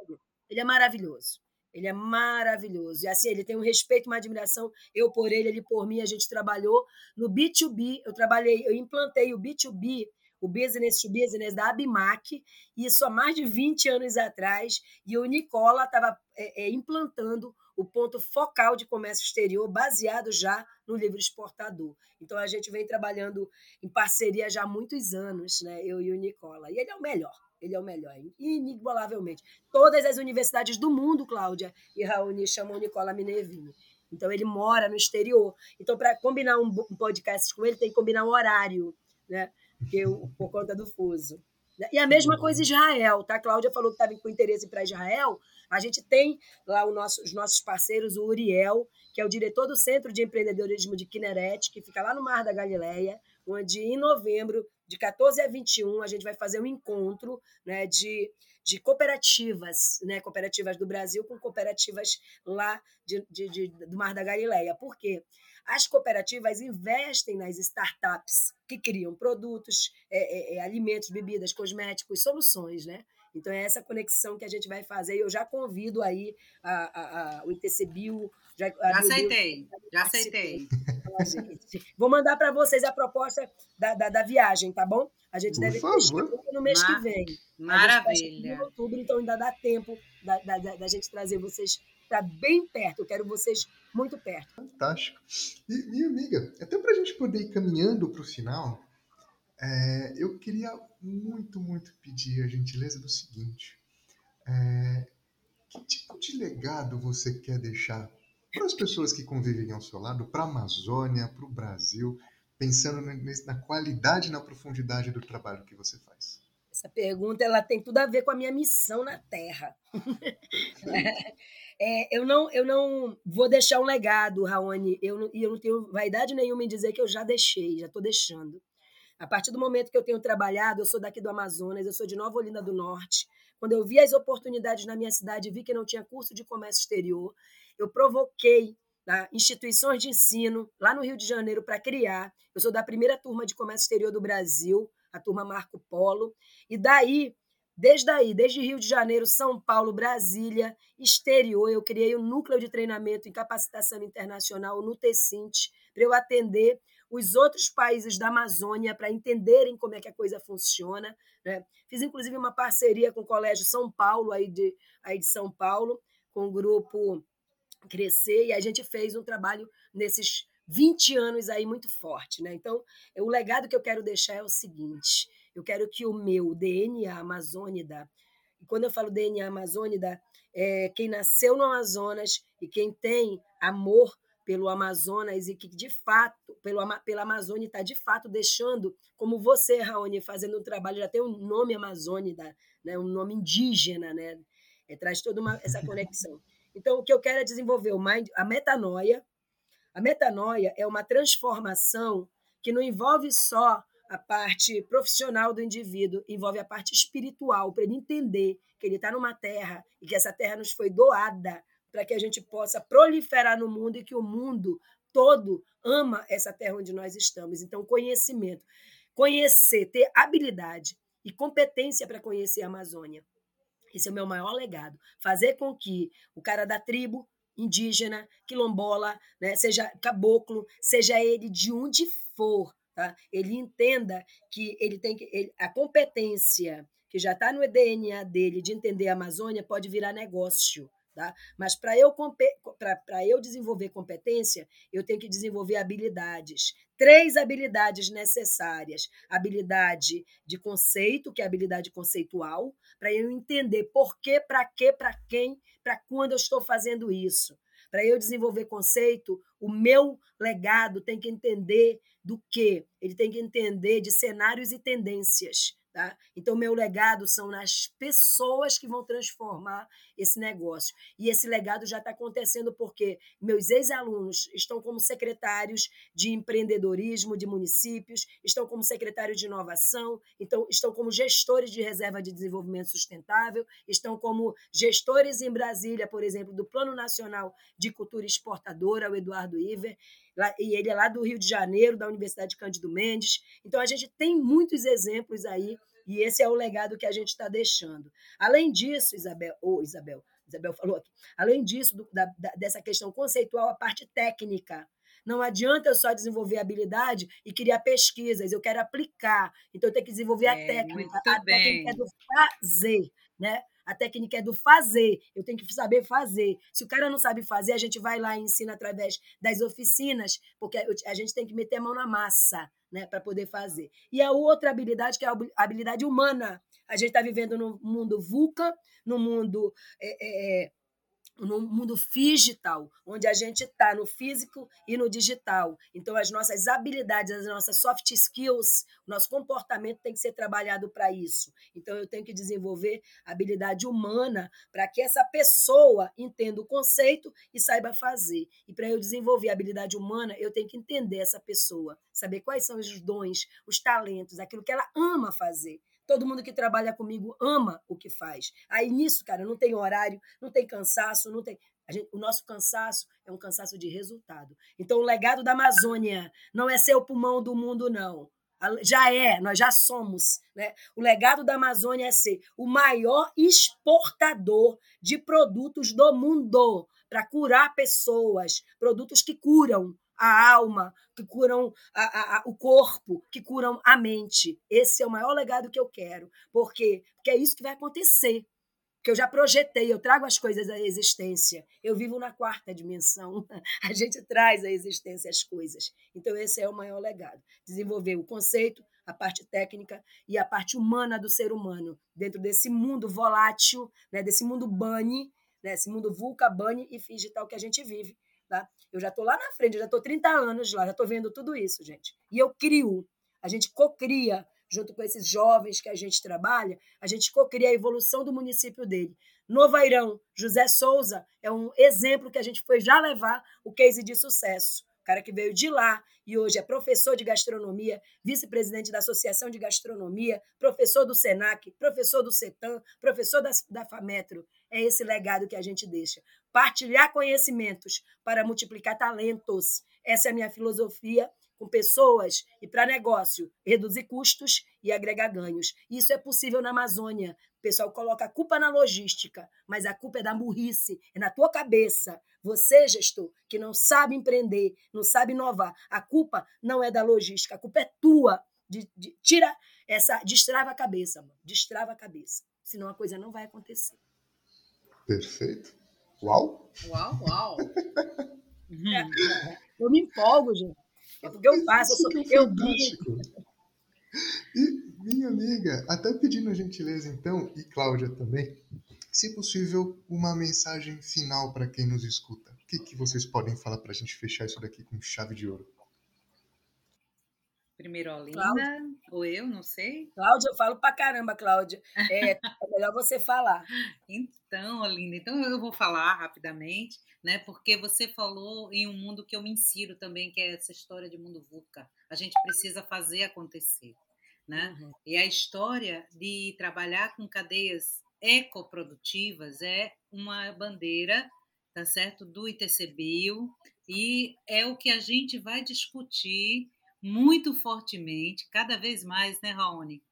C: Ele é maravilhoso. Ele é maravilhoso. E assim, ele tem um respeito, uma admiração. Eu por ele, ele por mim. A gente trabalhou no B2B. Eu trabalhei, eu implantei o B2B, o Business to Business da Abimac, isso há mais de 20 anos atrás. E o Nicola estava é, é, implantando o ponto focal de comércio exterior, baseado já no livro exportador. Então a gente vem trabalhando em parceria já há muitos anos, né? Eu e o Nicola. E ele é o melhor. Ele é o melhor, inigualavelmente. Todas as universidades do mundo, Cláudia e Raoni, chamam Nicola Minervini. Então, ele mora no exterior. Então, para combinar um podcast com ele, tem que combinar um horário, né? Porque, por conta do fuso. E a mesma coisa Israel, tá? A Cláudia falou que estava com interesse para Israel. A gente tem lá nosso, os nossos parceiros, o Uriel, que é o diretor do Centro de Empreendedorismo de Kinneret, que fica lá no Mar da Galileia, onde em novembro de 14 a 21, a gente vai fazer um encontro né, de, de cooperativas, né, cooperativas do Brasil com cooperativas lá de, de, de, do Mar da Galileia. Por quê? As cooperativas investem nas startups que criam produtos, é, é, é alimentos, bebidas, cosméticos, soluções, né? Então, é essa conexão que a gente vai fazer. Eu já convido aí a, a, a o ITCBio.
B: Já, já aceitei, já aceitei.
C: Vou mandar para vocês a proposta da, da, da, viagem, tá bom? A gente
A: Por
C: deve
A: favor.
C: no mês Mar... que vem.
B: Maravilha.
C: Em outubro, então ainda dá tempo da, da, da gente trazer vocês para bem perto. Eu quero vocês muito perto.
A: Fantástico. E, minha amiga, até para a gente poder ir caminhando para o final, é, eu queria muito, muito pedir a gentileza do seguinte: é, que tipo de legado você quer deixar para as pessoas que convivem ao seu lado, para a Amazônia, para o Brasil, pensando na qualidade e na profundidade do trabalho que você faz?
C: Essa pergunta ela tem tudo a ver com a minha missão na Terra. é, eu, não, eu não vou deixar um legado, Raoni, e eu, eu não tenho vaidade nenhuma em dizer que eu já deixei, já estou deixando. A partir do momento que eu tenho trabalhado, eu sou daqui do Amazonas, eu sou de Nova Olinda do Norte. Quando eu vi as oportunidades na minha cidade, vi que não tinha curso de comércio exterior, eu provoquei tá, instituições de ensino lá no Rio de Janeiro para criar. Eu sou da primeira turma de comércio exterior do Brasil, a turma Marco Polo, e daí Desde aí, desde Rio de Janeiro, São Paulo, Brasília, exterior, eu criei um núcleo de treinamento em capacitação internacional no Tecint para eu atender os outros países da Amazônia para entenderem como é que a coisa funciona. Né? Fiz, inclusive, uma parceria com o Colégio São Paulo, aí de, aí de São Paulo, com o grupo Crescer, e a gente fez um trabalho nesses 20 anos aí muito forte. Né? Então, o legado que eu quero deixar é o seguinte: eu quero que o meu DNA Amazônida, e quando eu falo DNA Amazônida, é quem nasceu no Amazonas e quem tem amor pelo Amazonas e que, de fato, pelo, pela Amazônia está, de fato, deixando, como você, Raoni, fazendo um trabalho, já tem um nome Amazônida, né, um nome indígena, né, é, traz toda uma, essa conexão. Então, o que eu quero é desenvolver o mind, a metanoia. A metanoia é uma transformação que não envolve só a parte profissional do indivíduo, envolve a parte espiritual, para ele entender que ele está numa terra e que essa terra nos foi doada para que a gente possa proliferar no mundo e que o mundo todo ama essa terra onde nós estamos. Então, conhecimento. Conhecer, ter habilidade e competência para conhecer a Amazônia. Esse é o meu maior legado. Fazer com que o cara da tribo indígena, quilombola, né? seja caboclo, seja ele de onde for, tá? ele entenda que ele tem que, ele, a competência que já está no DNA dele de entender a Amazônia pode virar negócio. Tá? Mas para eu, eu desenvolver competência, eu tenho que desenvolver habilidades. Três habilidades necessárias: habilidade de conceito, que é habilidade conceitual, para eu entender por que, para que, para quem, para quando eu estou fazendo isso. Para eu desenvolver conceito, o meu legado tem que entender do que? Ele tem que entender de cenários e tendências. Tá? Então, meu legado são nas pessoas que vão transformar esse negócio. E esse legado já está acontecendo porque meus ex-alunos estão como secretários de empreendedorismo de municípios, estão como secretários de inovação, então estão como gestores de reserva de desenvolvimento sustentável, estão como gestores em Brasília, por exemplo, do Plano Nacional de Cultura Exportadora, o Eduardo Iver, e ele é lá do Rio de Janeiro, da Universidade Cândido Mendes. Então, a gente tem muitos exemplos aí, e esse é o legado que a gente está deixando. Além disso, Isabel, ou oh, Isabel, Isabel falou aqui, além disso, do, da, dessa questão conceitual, a parte técnica. Não adianta eu só desenvolver habilidade e criar pesquisas, eu quero aplicar. Então, eu tenho que desenvolver é, a técnica. a
B: bem.
C: técnica é do fazer, né? A técnica é do fazer. Eu tenho que saber fazer. Se o cara não sabe fazer, a gente vai lá e ensina através das oficinas, porque a gente tem que meter a mão na massa, né, para poder fazer. E a outra habilidade que é a habilidade humana. A gente está vivendo no mundo VUCA, no mundo é, é, no mundo digital, onde a gente está no físico e no digital. Então, as nossas habilidades, as nossas soft skills, nosso comportamento tem que ser trabalhado para isso. Então, eu tenho que desenvolver habilidade humana para que essa pessoa entenda o conceito e saiba fazer. E para eu desenvolver a habilidade humana, eu tenho que entender essa pessoa, saber quais são os dons, os talentos, aquilo que ela ama fazer. Todo mundo que trabalha comigo ama o que faz. Aí nisso, cara, não tem horário, não tem cansaço, não tem. Gente, o nosso cansaço é um cansaço de resultado. Então, o legado da Amazônia não é ser o pulmão do mundo, não. Já é, nós já somos. Né? O legado da Amazônia é ser o maior exportador de produtos do mundo para curar pessoas, produtos que curam, a alma, que curam a, a, o corpo, que curam a mente. Esse é o maior legado que eu quero. Por quê? Porque é isso que vai acontecer. Que eu já projetei, eu trago as coisas à existência. Eu vivo na quarta dimensão. A gente traz à existência as coisas. Então, esse é o maior legado. Desenvolver o conceito, a parte técnica e a parte humana do ser humano, dentro desse mundo volátil, né, desse mundo bunny, né, esse mundo vulca, bunny e digital que a gente vive Tá? Eu já estou lá na frente, já estou 30 anos lá, já estou vendo tudo isso, gente. E eu crio, a gente cocria, junto com esses jovens que a gente trabalha, a gente cocria a evolução do município dele. Novairão, José Souza é um exemplo que a gente foi já levar o case de sucesso. Cara que veio de lá e hoje é professor de gastronomia, vice-presidente da Associação de Gastronomia, professor do SENAC, professor do CETAM, professor da, da FAMETRO. É esse legado que a gente deixa. Partilhar conhecimentos para multiplicar talentos. Essa é a minha filosofia com pessoas e para negócio, reduzir custos e agregar ganhos. Isso é possível na Amazônia. O pessoal coloca a culpa na logística, mas a culpa é da burrice, é na tua cabeça. Você, gestor, que não sabe empreender, não sabe inovar, a culpa não é da logística, a culpa é tua. De, de, tira essa, destrava a cabeça, mano. destrava a cabeça. Senão a coisa não vai acontecer.
A: Perfeito. Uau!
B: Uau, uau!
C: eu me empolgo, gente. É porque eu faço, eu, sou, eu brinco.
A: E, minha amiga, até pedindo a gentileza, então, e Cláudia também, se possível, uma mensagem final para quem nos escuta. O que, que vocês podem falar para a gente fechar isso daqui com chave de ouro?
B: Primeiro Olinda, Cláudia. ou eu, não sei.
C: Cláudia, eu falo pra caramba, Cláudia. É, é melhor você falar.
B: Então, Olinda, então eu vou falar rapidamente, né? Porque você falou em um mundo que eu me insiro também, que é essa história de mundo VUCA. A gente precisa fazer acontecer, né? Uhum. E a história de trabalhar com cadeias ecoprodutivas é uma bandeira, tá certo, do ITCBio e é o que a gente vai discutir muito fortemente, cada vez mais, né, Raoni?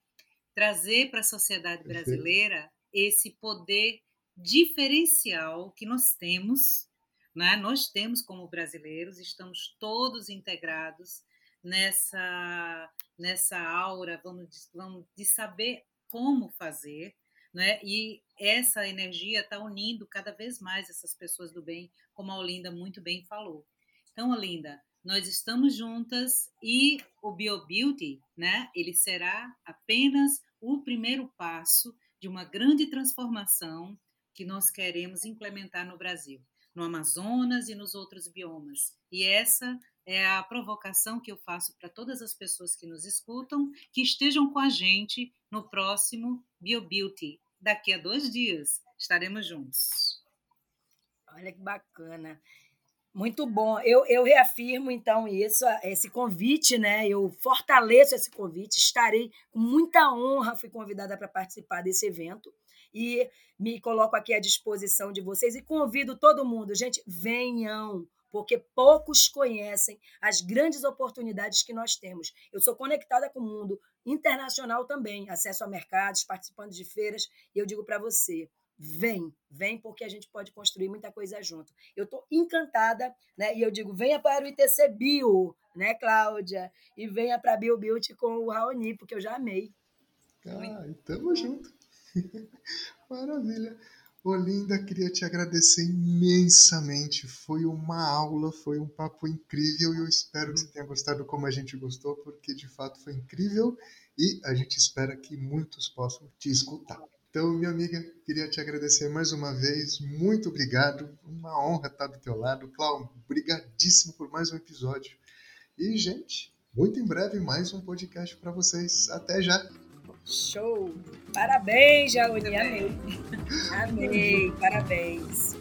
B: Trazer para a sociedade brasileira esse poder diferencial que nós temos, Né? Nós temos como brasileiros, estamos todos integrados nessa, nessa aura, vamos, vamos de saber como fazer, né? E essa energia está unindo cada vez mais essas pessoas do bem, como a Olinda muito bem falou. Então, Olinda, nós estamos juntas e o BioBeauty, né? Ele será apenas o primeiro passo de uma grande transformação que nós queremos implementar no Brasil, no Amazonas e nos outros biomas. E essa é a provocação que eu faço para todas as pessoas que nos escutam, que estejam com a gente no próximo BioBeauty. Daqui a dois dias estaremos juntos.
C: Olha que bacana. Muito bom. Eu, eu reafirmo, então, isso, esse convite, né? Eu fortaleço esse convite, estarei com muita honra, fui convidada para participar desse evento e me coloco aqui à disposição de vocês e convido todo mundo, gente, venham, porque poucos conhecem as grandes oportunidades que nós temos. Eu sou conectada com o mundo internacional também, acesso a mercados, participando de feiras, e eu digo para você, vem, vem porque a gente pode construir muita coisa junto. Eu estou encantada, né? E eu digo, venha para o ITC Bio, né, Cláudia? E venha para a Bio Beauty com o Raoni, porque eu já amei.
A: Ah, estamos junto. Maravilha. Olinda, queria te agradecer imensamente. Foi uma aula, foi um papo incrível e eu espero que você tenha gostado como a gente gostou, porque de fato foi incrível e a gente espera que muitos possam te escutar. Então, minha amiga, queria te agradecer mais uma vez. Muito obrigado. Uma honra estar do teu lado. Cláudio, obrigadíssimo por mais um episódio. E, gente, muito em breve mais um podcast para vocês. Até já.
C: Show! Parabéns, Jauni. Amei. Amei. Parabéns.